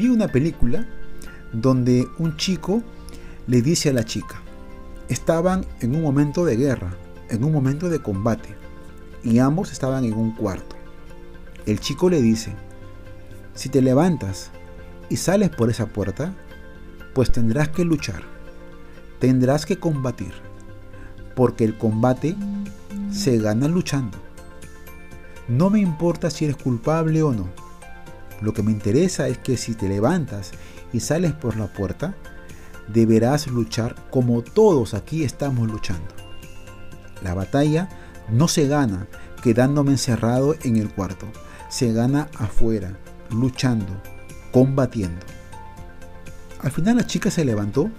vi una película donde un chico le dice a la chica, estaban en un momento de guerra, en un momento de combate, y ambos estaban en un cuarto. El chico le dice, si te levantas y sales por esa puerta, pues tendrás que luchar, tendrás que combatir, porque el combate se gana luchando. No me importa si eres culpable o no. Lo que me interesa es que si te levantas y sales por la puerta, deberás luchar como todos aquí estamos luchando. La batalla no se gana quedándome encerrado en el cuarto, se gana afuera, luchando, combatiendo. Al final la chica se levantó,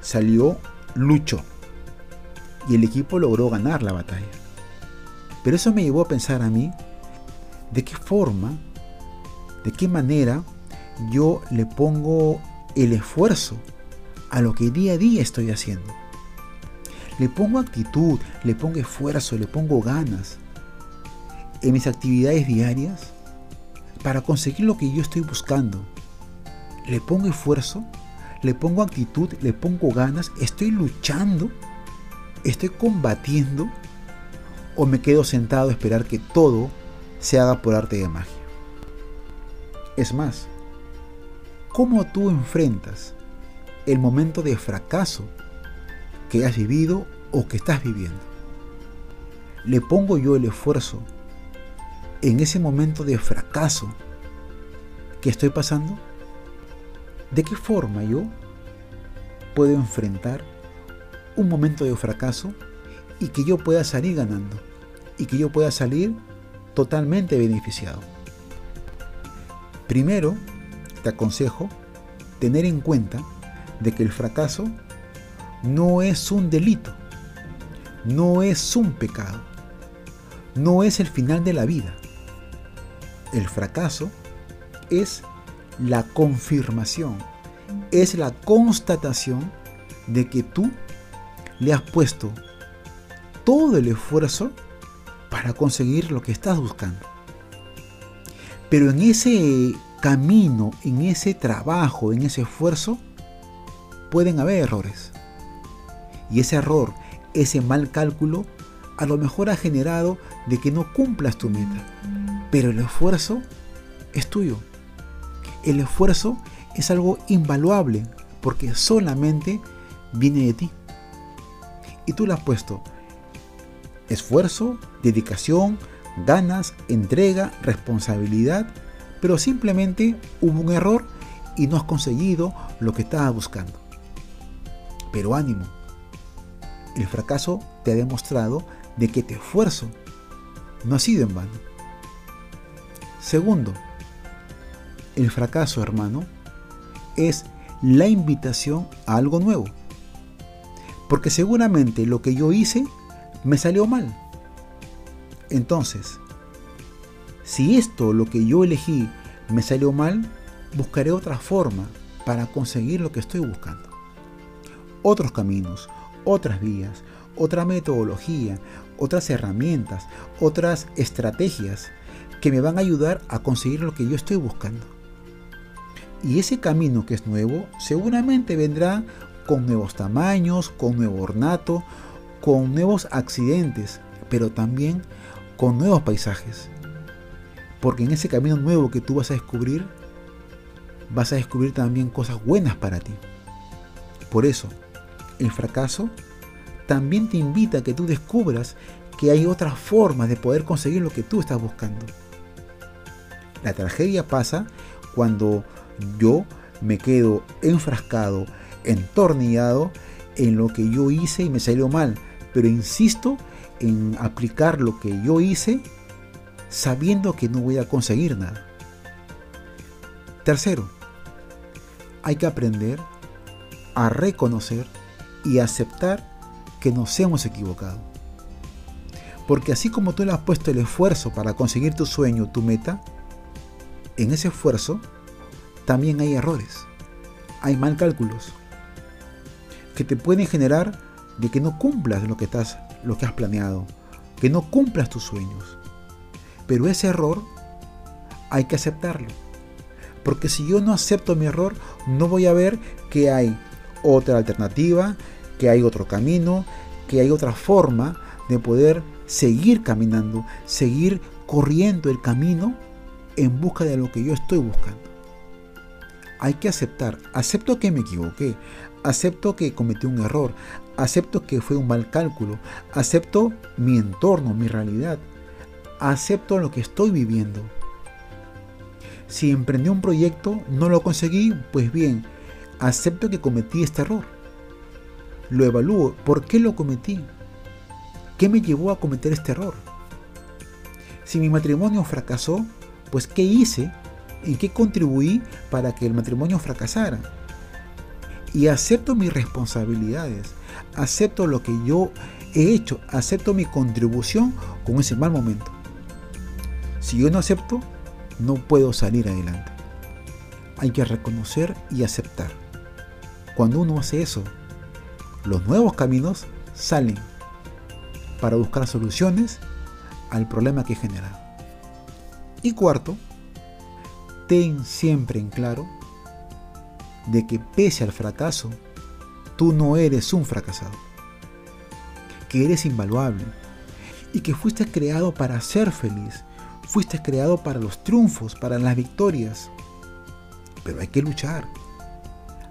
salió, luchó y el equipo logró ganar la batalla. Pero eso me llevó a pensar a mí de qué forma, de qué manera yo le pongo el esfuerzo a lo que día a día estoy haciendo. Le pongo actitud, le pongo esfuerzo, le pongo ganas en mis actividades diarias para conseguir lo que yo estoy buscando. Le pongo esfuerzo, le pongo actitud, le pongo ganas, estoy luchando, estoy combatiendo o me quedo sentado a esperar que todo se haga por arte de magia. Es más, ¿cómo tú enfrentas el momento de fracaso que has vivido o que estás viviendo? ¿Le pongo yo el esfuerzo en ese momento de fracaso que estoy pasando? ¿De qué forma yo puedo enfrentar un momento de fracaso y que yo pueda salir ganando y que yo pueda salir totalmente beneficiado? Primero, te aconsejo tener en cuenta de que el fracaso no es un delito, no es un pecado, no es el final de la vida el fracaso es la confirmación, es la constatación de que tú le has puesto todo el esfuerzo para conseguir lo que estás buscando. Pero en ese camino, en ese trabajo, en ese esfuerzo, pueden haber errores. Y ese error, ese mal cálculo, a lo mejor ha generado de que no cumplas tu meta. Pero el esfuerzo es tuyo. El esfuerzo es algo invaluable porque solamente viene de ti. Y tú le has puesto esfuerzo, dedicación, ganas, entrega, responsabilidad, pero simplemente hubo un error y no has conseguido lo que estabas buscando. Pero ánimo, el fracaso te ha demostrado de que tu esfuerzo no ha sido en vano. Segundo, el fracaso, hermano, es la invitación a algo nuevo. Porque seguramente lo que yo hice me salió mal. Entonces, si esto, lo que yo elegí, me salió mal, buscaré otra forma para conseguir lo que estoy buscando. Otros caminos, otras vías, otra metodología, otras herramientas, otras estrategias que me van a ayudar a conseguir lo que yo estoy buscando. Y ese camino que es nuevo seguramente vendrá con nuevos tamaños, con nuevo ornato, con nuevos accidentes, pero también con nuevos paisajes. Porque en ese camino nuevo que tú vas a descubrir, vas a descubrir también cosas buenas para ti. Por eso, el fracaso también te invita a que tú descubras que hay otras formas de poder conseguir lo que tú estás buscando. La tragedia pasa cuando yo me quedo enfrascado, entornillado en lo que yo hice y me salió mal. Pero insisto en aplicar lo que yo hice sabiendo que no voy a conseguir nada. Tercero, hay que aprender a reconocer y aceptar que nos hemos equivocado. Porque así como tú le has puesto el esfuerzo para conseguir tu sueño, tu meta, en ese esfuerzo también hay errores, hay mal cálculos que te pueden generar de que no cumplas lo que, estás, lo que has planeado, que no cumplas tus sueños. Pero ese error hay que aceptarlo, Porque si yo no acepto mi error, no voy a ver que hay otra alternativa, que hay otro camino, que hay otra forma de poder seguir caminando, seguir corriendo el camino en busca de lo que yo estoy buscando. Hay que aceptar, acepto que me equivoqué, acepto que cometí un error, acepto que fue un mal cálculo, acepto mi entorno, mi realidad, acepto lo que estoy viviendo. Si emprendí un proyecto, no lo conseguí, pues bien, acepto que cometí este error. Lo evalúo, ¿por qué lo cometí? ¿Qué me llevó a cometer este error? Si mi matrimonio fracasó, pues ¿qué hice? ¿En qué contribuí para que el matrimonio fracasara? Y acepto mis responsabilidades, acepto lo que yo he hecho, acepto mi contribución con ese mal momento. Si yo no acepto, no puedo salir adelante. Hay que reconocer y aceptar. Cuando uno hace eso, los nuevos caminos salen para buscar soluciones al problema que genera. Y cuarto, ten siempre en claro de que pese al fracaso, tú no eres un fracasado, que eres invaluable y que fuiste creado para ser feliz, fuiste creado para los triunfos, para las victorias. Pero hay que luchar,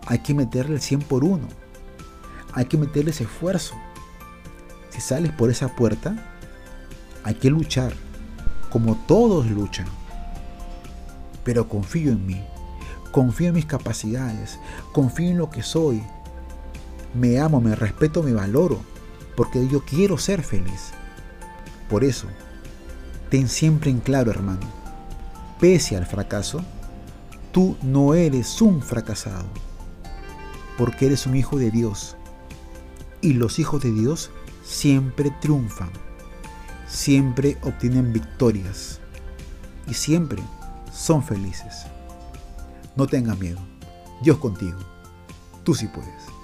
hay que meterle el 100 por uno, hay que meterle ese esfuerzo. Si sales por esa puerta, hay que luchar, como todos luchan. Pero confío en mí, confío en mis capacidades, confío en lo que soy. Me amo, me respeto, me valoro, porque yo quiero ser feliz. Por eso, ten siempre en claro, hermano, pese al fracaso, tú no eres un fracasado, porque eres un hijo de Dios. Y los hijos de Dios siempre triunfan siempre obtienen victorias y siempre son felices. No tengas miedo, Dios contigo, tú sí puedes.